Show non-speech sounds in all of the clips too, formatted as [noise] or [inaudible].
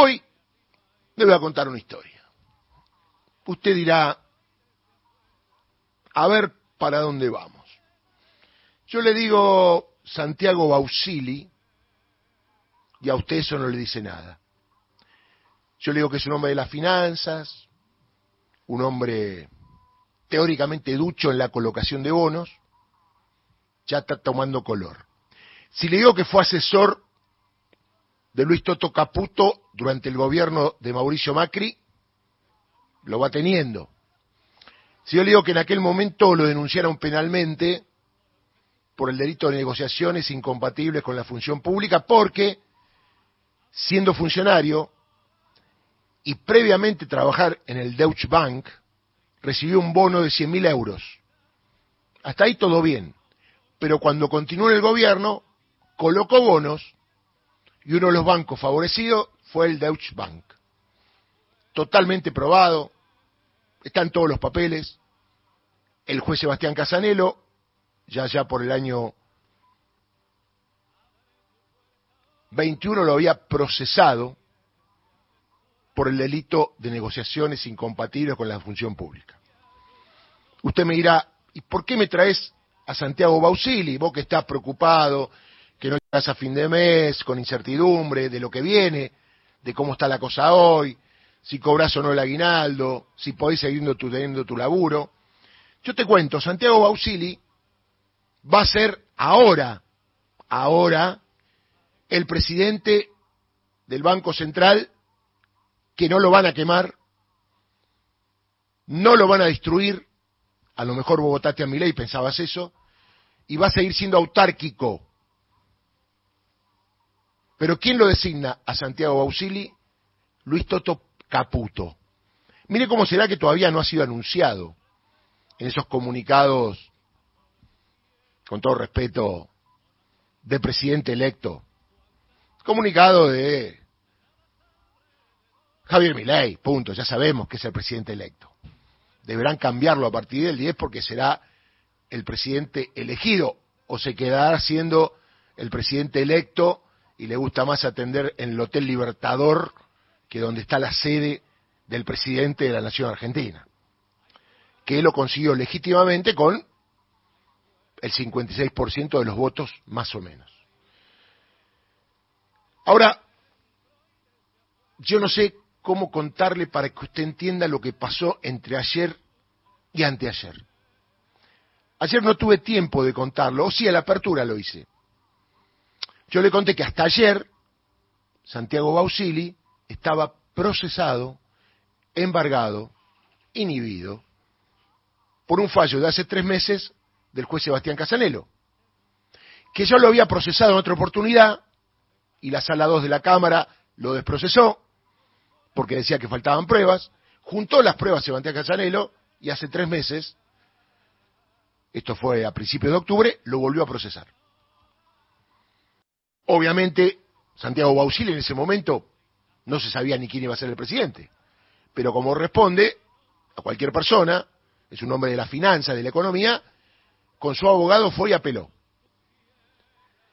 Hoy le voy a contar una historia. Usted dirá, a ver para dónde vamos. Yo le digo Santiago Bausili y a usted eso no le dice nada. Yo le digo que es un hombre de las finanzas, un hombre teóricamente ducho en la colocación de bonos, ya está tomando color. Si le digo que fue asesor de Luis Toto Caputo durante el gobierno de Mauricio Macri, lo va teniendo. Si yo le digo que en aquel momento lo denunciaron penalmente por el delito de negociaciones incompatibles con la función pública, porque siendo funcionario y previamente trabajar en el Deutsche Bank, recibió un bono de 100.000 euros. Hasta ahí todo bien. Pero cuando continuó en el gobierno, colocó bonos y uno de los bancos favorecidos fue el Deutsche Bank. Totalmente probado, están todos los papeles. El juez Sebastián Casanelo, ya ya por el año 21 lo había procesado por el delito de negociaciones incompatibles con la función pública. Usted me dirá, ¿y por qué me traes a Santiago Bausili? Vos que estás preocupado, que no llegas a fin de mes, con incertidumbre de lo que viene, de cómo está la cosa hoy, si cobras o no el aguinaldo, si podés seguir teniendo tu laburo. Yo te cuento, Santiago Bausili va a ser ahora, ahora, el presidente del Banco Central, que no lo van a quemar, no lo van a destruir, a lo mejor vos votaste a mi ley, pensabas eso, y va a seguir siendo autárquico. Pero ¿quién lo designa a Santiago Bausili? Luis Toto Caputo. Mire cómo será que todavía no ha sido anunciado en esos comunicados, con todo respeto, de presidente electo. Comunicado de Javier Milei, punto, ya sabemos que es el presidente electo. Deberán cambiarlo a partir del 10 porque será el presidente elegido o se quedará siendo el presidente electo y le gusta más atender en el Hotel Libertador que donde está la sede del presidente de la Nación Argentina, que lo consiguió legítimamente con el 56% de los votos más o menos. Ahora, yo no sé cómo contarle para que usted entienda lo que pasó entre ayer y anteayer. Ayer no tuve tiempo de contarlo, o sí, a la apertura lo hice. Yo le conté que hasta ayer Santiago Bausili estaba procesado, embargado, inhibido, por un fallo de hace tres meses del juez Sebastián Casanelo, que yo lo había procesado en otra oportunidad y la sala 2 de la Cámara lo desprocesó porque decía que faltaban pruebas, juntó las pruebas Sebastián Casanelo y hace tres meses, esto fue a principios de octubre, lo volvió a procesar. Obviamente, Santiago Bausili en ese momento no se sabía ni quién iba a ser el presidente, pero como responde a cualquier persona, es un hombre de la finanza, de la economía, con su abogado fue y apeló.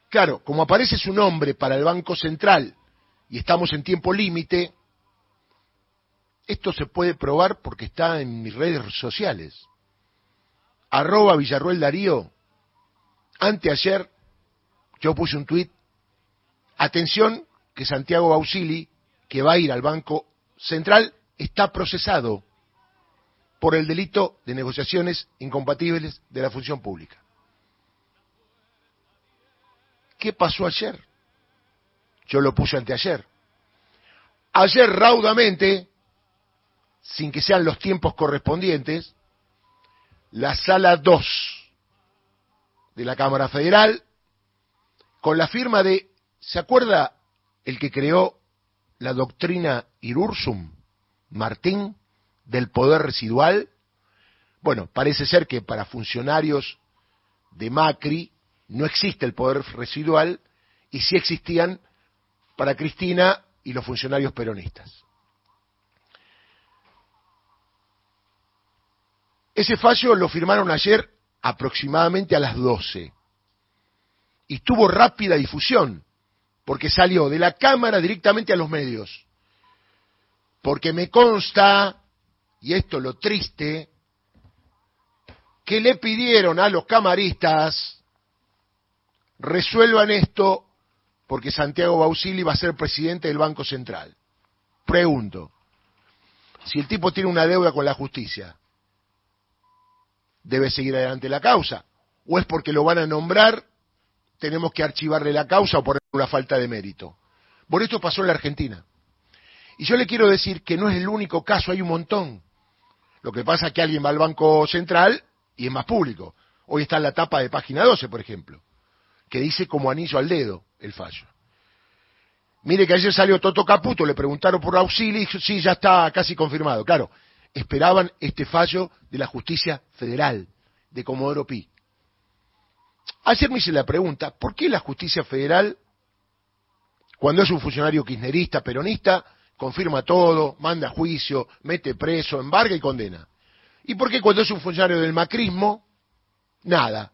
Claro, como aparece su nombre para el Banco Central y estamos en tiempo límite, esto se puede probar porque está en mis redes sociales. Arroba Villarruel Darío. Anteayer yo puse un tuit. Atención que Santiago Bausili, que va a ir al Banco Central, está procesado por el delito de negociaciones incompatibles de la función pública. ¿Qué pasó ayer? Yo lo puse anteayer. Ayer raudamente sin que sean los tiempos correspondientes, la sala 2 de la Cámara Federal, con la firma de, ¿se acuerda el que creó la doctrina Irursum, Martín, del poder residual? Bueno, parece ser que para funcionarios de Macri no existe el poder residual y sí existían para Cristina y los funcionarios peronistas. Ese fallo lo firmaron ayer aproximadamente a las 12 y tuvo rápida difusión porque salió de la Cámara directamente a los medios Porque me consta, y esto es lo triste, que le pidieron a los camaristas resuelvan esto porque Santiago Bausili va a ser presidente del Banco Central. Pregunto, si el tipo tiene una deuda con la justicia, ¿debe seguir adelante la causa? ¿O es porque lo van a nombrar, tenemos que archivarle la causa o por una falta de mérito? Por esto pasó en la Argentina. Y yo le quiero decir que no es el único caso, hay un montón. Lo que pasa es que alguien va al Banco Central y es más público. Hoy está en la tapa de página 12, por ejemplo, que dice como anillo al dedo el fallo. Mire que ayer salió Toto Caputo, le preguntaron por auxilio y sí, ya está casi confirmado. Claro, esperaban este fallo de la justicia federal, de Comodoro Pi. Ayer me hice la pregunta, ¿por qué la justicia federal, cuando es un funcionario kirchnerista, peronista, confirma todo, manda juicio, mete preso, embarga y condena? ¿Y por qué cuando es un funcionario del macrismo, nada?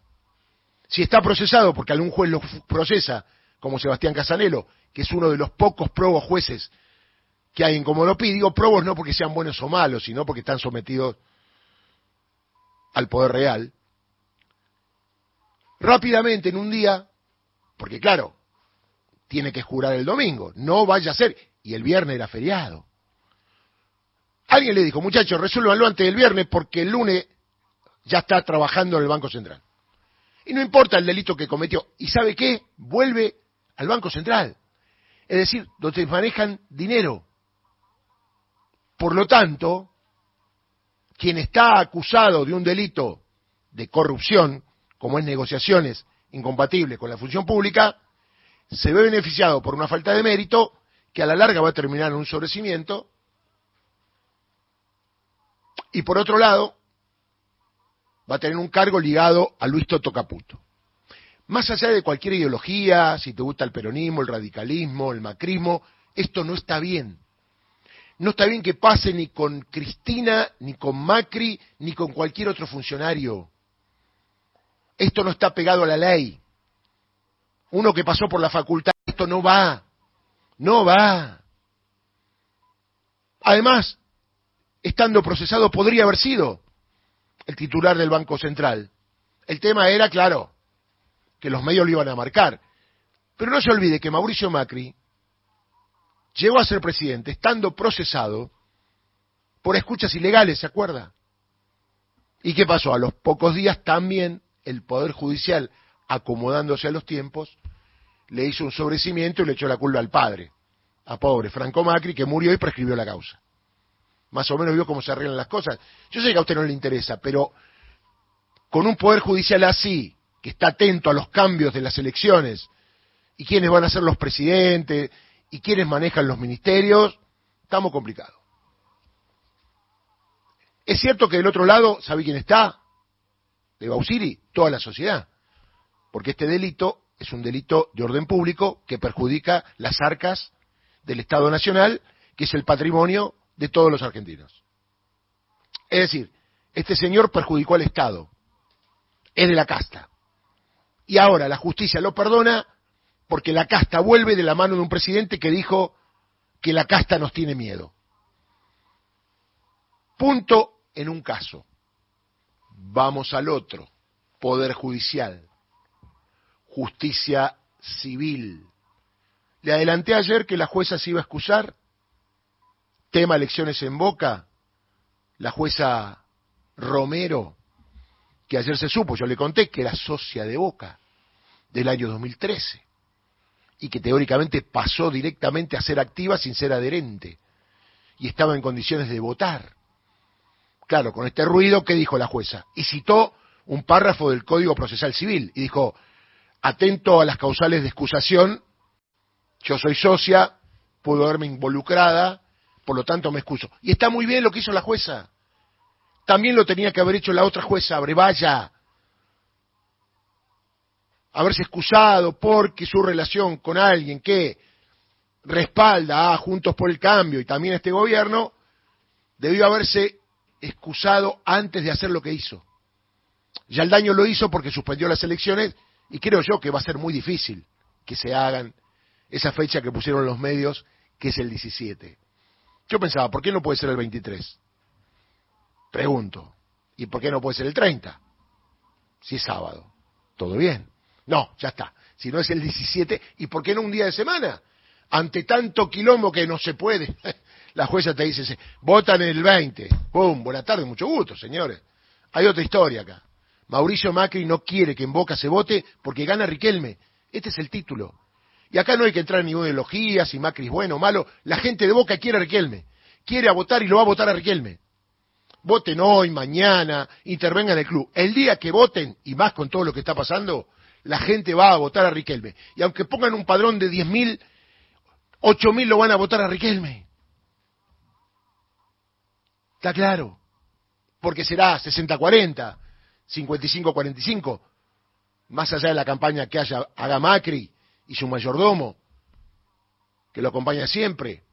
Si está procesado porque algún juez lo procesa, como Sebastián Casanelo, que es uno de los pocos probos jueces que hay en Comodopí, digo probos no porque sean buenos o malos, sino porque están sometidos al poder real, rápidamente en un día, porque claro, tiene que jurar el domingo, no vaya a ser, y el viernes era feriado. Alguien le dijo, muchachos, resuélvanlo antes del viernes porque el lunes ya está trabajando en el Banco Central. Y no importa el delito que cometió. ¿Y sabe qué? Vuelve al Banco Central. Es decir, donde manejan dinero. Por lo tanto, quien está acusado de un delito de corrupción, como es negociaciones incompatibles con la función pública, se ve beneficiado por una falta de mérito que a la larga va a terminar en un sobrecimiento y por otro lado, va a tener un cargo ligado a Luis Toto Caputo. Más allá de cualquier ideología, si te gusta el peronismo, el radicalismo, el macrismo, esto no está bien. No está bien que pase ni con Cristina, ni con Macri, ni con cualquier otro funcionario. Esto no está pegado a la ley. Uno que pasó por la facultad, esto no va. No va. Además, estando procesado, podría haber sido el titular del Banco Central. El tema era, claro, que los medios lo iban a marcar. Pero no se olvide que Mauricio Macri llegó a ser presidente estando procesado por escuchas ilegales, ¿se acuerda? ¿Y qué pasó? A los pocos días también el Poder Judicial, acomodándose a los tiempos, le hizo un sobrecimiento y le echó la culpa al padre, a pobre Franco Macri, que murió y prescribió la causa más o menos vio cómo se arreglan las cosas. Yo sé que a usted no le interesa, pero con un poder judicial así, que está atento a los cambios de las elecciones, y quiénes van a ser los presidentes, y quiénes manejan los ministerios, estamos complicados. Es cierto que del otro lado, ¿sabe quién está? De Bausiri, toda la sociedad. Porque este delito es un delito de orden público que perjudica las arcas del Estado Nacional, que es el patrimonio de todos los argentinos. Es decir, este señor perjudicó al Estado, es de la casta. Y ahora la justicia lo perdona porque la casta vuelve de la mano de un presidente que dijo que la casta nos tiene miedo. Punto en un caso. Vamos al otro. Poder judicial. Justicia civil. Le adelanté ayer que la jueza se iba a excusar tema elecciones en Boca, la jueza Romero, que ayer se supo, yo le conté que era socia de Boca del año 2013 y que teóricamente pasó directamente a ser activa sin ser adherente y estaba en condiciones de votar. Claro, con este ruido, ¿qué dijo la jueza? Y citó un párrafo del Código Procesal Civil y dijo, atento a las causales de excusación, yo soy socia, puedo verme involucrada, por lo tanto me excuso. Y está muy bien lo que hizo la jueza. También lo tenía que haber hecho la otra jueza, Brevalla. Haberse excusado porque su relación con alguien que respalda a Juntos por el Cambio y también a este gobierno, debió haberse excusado antes de hacer lo que hizo. Ya el daño lo hizo porque suspendió las elecciones y creo yo que va a ser muy difícil que se hagan esa fecha que pusieron los medios, que es el 17. Yo pensaba, ¿por qué no puede ser el 23? Pregunto. ¿Y por qué no puede ser el 30? Si es sábado. ¿Todo bien? No, ya está. Si no es el 17, ¿y por qué no un día de semana? Ante tanto quilombo que no se puede. [laughs] La jueza te dice, votan el 20. ¡Pum! Buenas tardes, mucho gusto, señores. Hay otra historia acá. Mauricio Macri no quiere que en Boca se vote porque gana Riquelme. Este es el título. Y acá no hay que entrar en ninguna ideología, si Macri es bueno o malo. La gente de Boca quiere a Riquelme. Quiere a votar y lo va a votar a Riquelme. Voten hoy, mañana, intervengan en el club. El día que voten, y más con todo lo que está pasando, la gente va a votar a Riquelme. Y aunque pongan un padrón de 10.000, 8.000 lo van a votar a Riquelme. Está claro. Porque será 60-40, 55-45, más allá de la campaña que haya, haga Macri y su mayordomo, que lo acompaña siempre.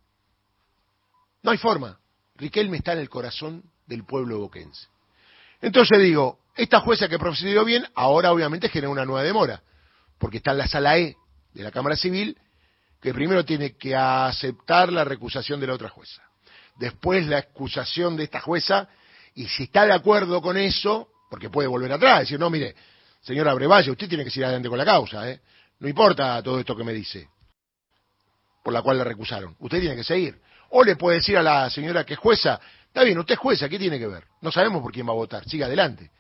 No hay forma. Riquelme está en el corazón del pueblo boquense. Entonces digo, esta jueza que procedió bien, ahora obviamente genera una nueva demora, porque está en la sala E de la Cámara Civil, que primero tiene que aceptar la recusación de la otra jueza. Después la excusación de esta jueza, y si está de acuerdo con eso, porque puede volver atrás, decir, no, mire, señora Brevalle, usted tiene que seguir adelante con la causa, ¿eh? No importa todo esto que me dice, por la cual la recusaron. Usted tiene que seguir. O le puede decir a la señora que es jueza, está bien, usted es jueza, ¿qué tiene que ver? No sabemos por quién va a votar, siga adelante.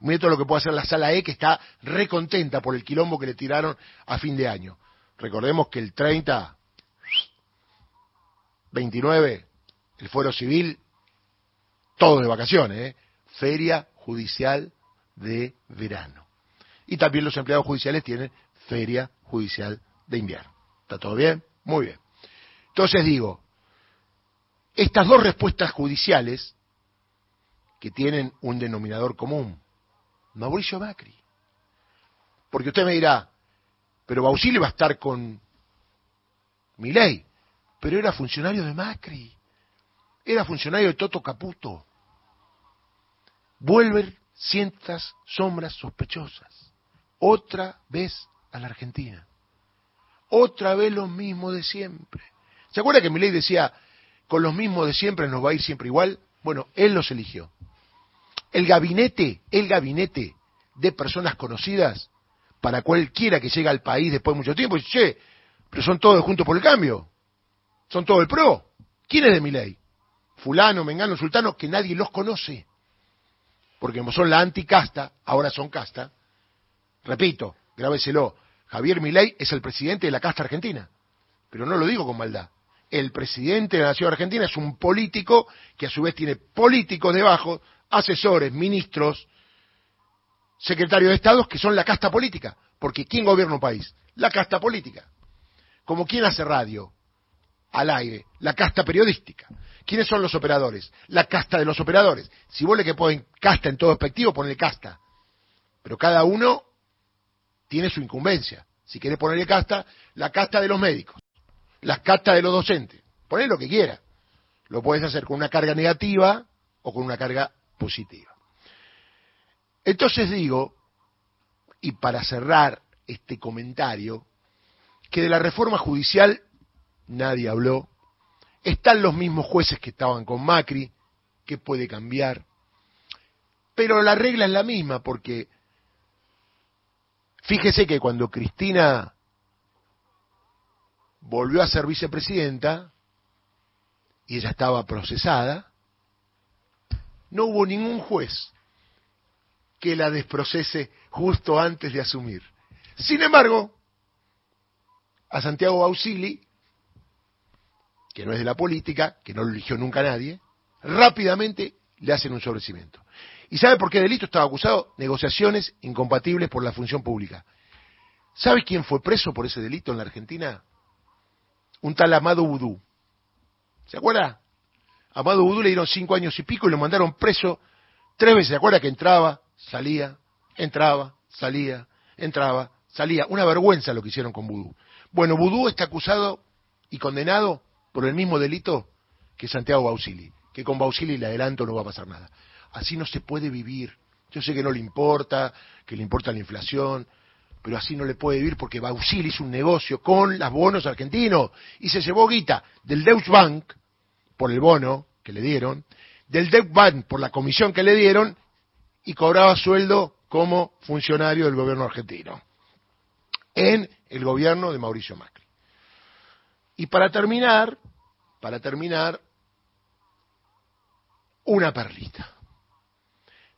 Mire todo lo que puede hacer la sala E, que está recontenta por el quilombo que le tiraron a fin de año. Recordemos que el 30, 29, el fuero civil, todo de vacaciones, ¿eh? feria judicial de verano. Y también los empleados judiciales tienen feria judicial de invierno. ¿Está todo bien? Muy bien. Entonces digo, estas dos respuestas judiciales que tienen un denominador común, Mauricio Macri. Porque usted me dirá, pero Bausili va a estar con Milei, pero era funcionario de Macri, era funcionario de Toto Caputo. Vuelven cientas sombras sospechosas, otra vez a la Argentina, otra vez lo mismo de siempre. ¿Se acuerda que Milei decía, con los mismos de siempre nos va a ir siempre igual. Bueno, él los eligió. El gabinete, el gabinete de personas conocidas para cualquiera que llegue al país después de mucho tiempo, dice, che, pero son todos juntos por el cambio. Son todos el pro. ¿Quién es de mi ley? Fulano, Mengano, Sultano, que nadie los conoce. Porque como son la anticasta, ahora son casta. Repito, grábeselo. Javier Milei es el presidente de la casta argentina. Pero no lo digo con maldad el presidente de la Nación Argentina es un político que a su vez tiene políticos debajo, asesores, ministros, secretarios de Estado que son la casta política. Porque ¿quién gobierna un país? La casta política. Como quién hace radio al aire, la casta periodística. ¿Quiénes son los operadores? La casta de los operadores. Si vos le que ponen casta en todo expectivo, ponle casta. Pero cada uno tiene su incumbencia. Si querés ponerle casta, la casta de los médicos las cartas de los docentes. Poné lo que quiera. Lo puedes hacer con una carga negativa o con una carga positiva. Entonces digo, y para cerrar este comentario, que de la reforma judicial nadie habló. Están los mismos jueces que estaban con Macri, que puede cambiar. Pero la regla es la misma, porque fíjese que cuando Cristina volvió a ser vicepresidenta y ella estaba procesada, no hubo ningún juez que la desprocese justo antes de asumir. Sin embargo, a Santiago Bausili, que no es de la política, que no lo eligió nunca nadie, rápidamente le hacen un sobrecimiento. ¿Y sabe por qué delito estaba acusado? Negociaciones incompatibles por la función pública. ¿Sabe quién fue preso por ese delito en la Argentina? un tal Amado Vudú. ¿Se acuerda? Amado Vudú le dieron cinco años y pico y lo mandaron preso tres veces. ¿Se acuerda que entraba, salía, entraba, salía, entraba, salía? Una vergüenza lo que hicieron con Vudú. Bueno, Vudú está acusado y condenado por el mismo delito que Santiago Bausili, que con Bausili le adelanto no va a pasar nada. Así no se puede vivir. Yo sé que no le importa, que le importa la inflación, pero así no le puede vivir porque Bausil hizo un negocio con las bonos argentinos y se llevó guita del Deutsche Bank por el bono que le dieron, del DECBAN por la comisión que le dieron y cobraba sueldo como funcionario del gobierno argentino en el gobierno de Mauricio Macri. Y para terminar, para terminar, una perlita.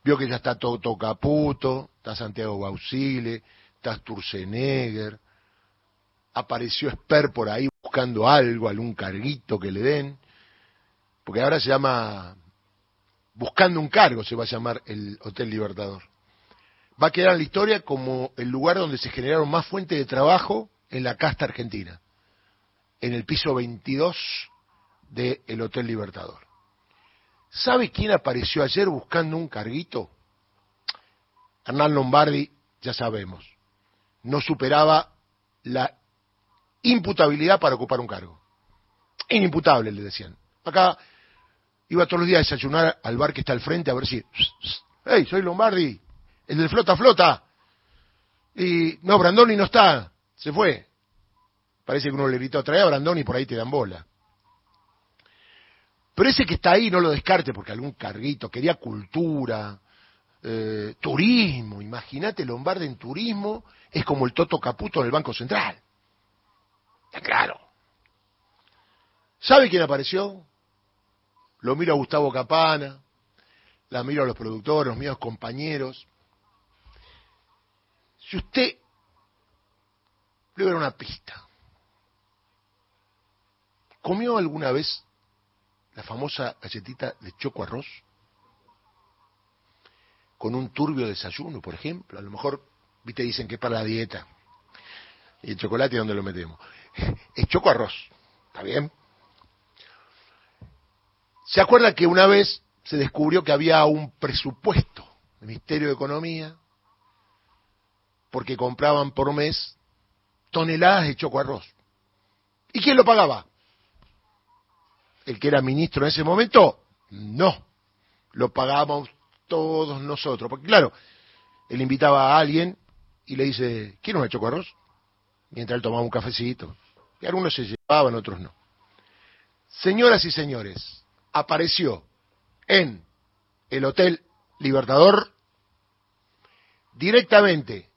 Vio que ya está Toto Caputo, está Santiago Bausile, está Sturzenegger, apareció Esper por ahí buscando algo, algún carguito que le den, porque ahora se llama, buscando un cargo se va a llamar el Hotel Libertador. Va a quedar en la historia como el lugar donde se generaron más fuentes de trabajo en la casta argentina, en el piso 22 del Hotel Libertador. ¿Sabe quién apareció ayer buscando un carguito? Hernán Lombardi, ya sabemos, no superaba la imputabilidad para ocupar un cargo. Inimputable, le decían. Acá iba todos los días a desayunar al bar que está al frente a ver si, hey, soy Lombardi, el del flota flota. Y no, Brandoni no está, se fue. Parece que uno le gritó, trae a Brandoni por ahí te dan bola. Pero ese que está ahí no lo descarte porque algún carguito, quería cultura, eh, turismo, imagínate Lombardi en turismo, es como el Toto Caputo en el Banco Central. Está claro. ¿Sabe quién apareció? Lo miro a Gustavo Capana, la miro a los productores, los míos compañeros. Si usted le voy una pista. ¿Comió alguna vez la famosa galletita de choco arroz? Con un turbio desayuno, por ejemplo. A lo mejor, viste, dicen que es para la dieta. ¿Y el chocolate dónde lo metemos? [laughs] Es choco arroz. ¿Está bien? ¿Se acuerda que una vez se descubrió que había un presupuesto del Ministerio de Economía porque compraban por mes toneladas de choco arroz? ¿Y quién lo pagaba? ¿El que era ministro en ese momento? No. Lo pagábamos todos nosotros. Porque claro, él invitaba a alguien y le dice, ¿quiere un arroz? Mientras él tomaba un cafecito. Y algunos se llevaban, otros no. Señoras y señores, apareció en el Hotel Libertador directamente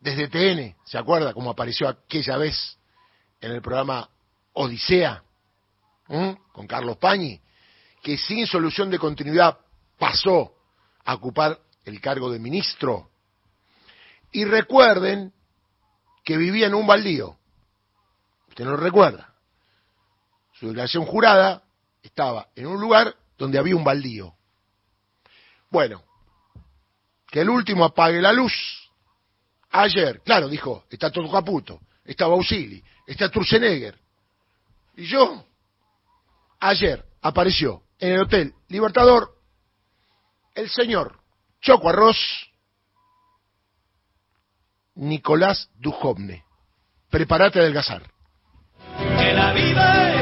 desde TN, ¿se acuerda cómo apareció aquella vez en el programa Odisea con Carlos Pañi? Que sin solución de continuidad pasó a ocupar el cargo de ministro. Y recuerden que vivía en un baldío. Usted no lo recuerda. Su declaración jurada estaba en un lugar donde había un baldío. Bueno, que el último apague la luz. Ayer, claro, dijo, está todo Caputo, está Bausili, está Turzenegger. Y yo, ayer apareció en el Hotel Libertador el señor Choco Arroz Nicolás Dujovne. Prepárate a adelgazar. Que la vida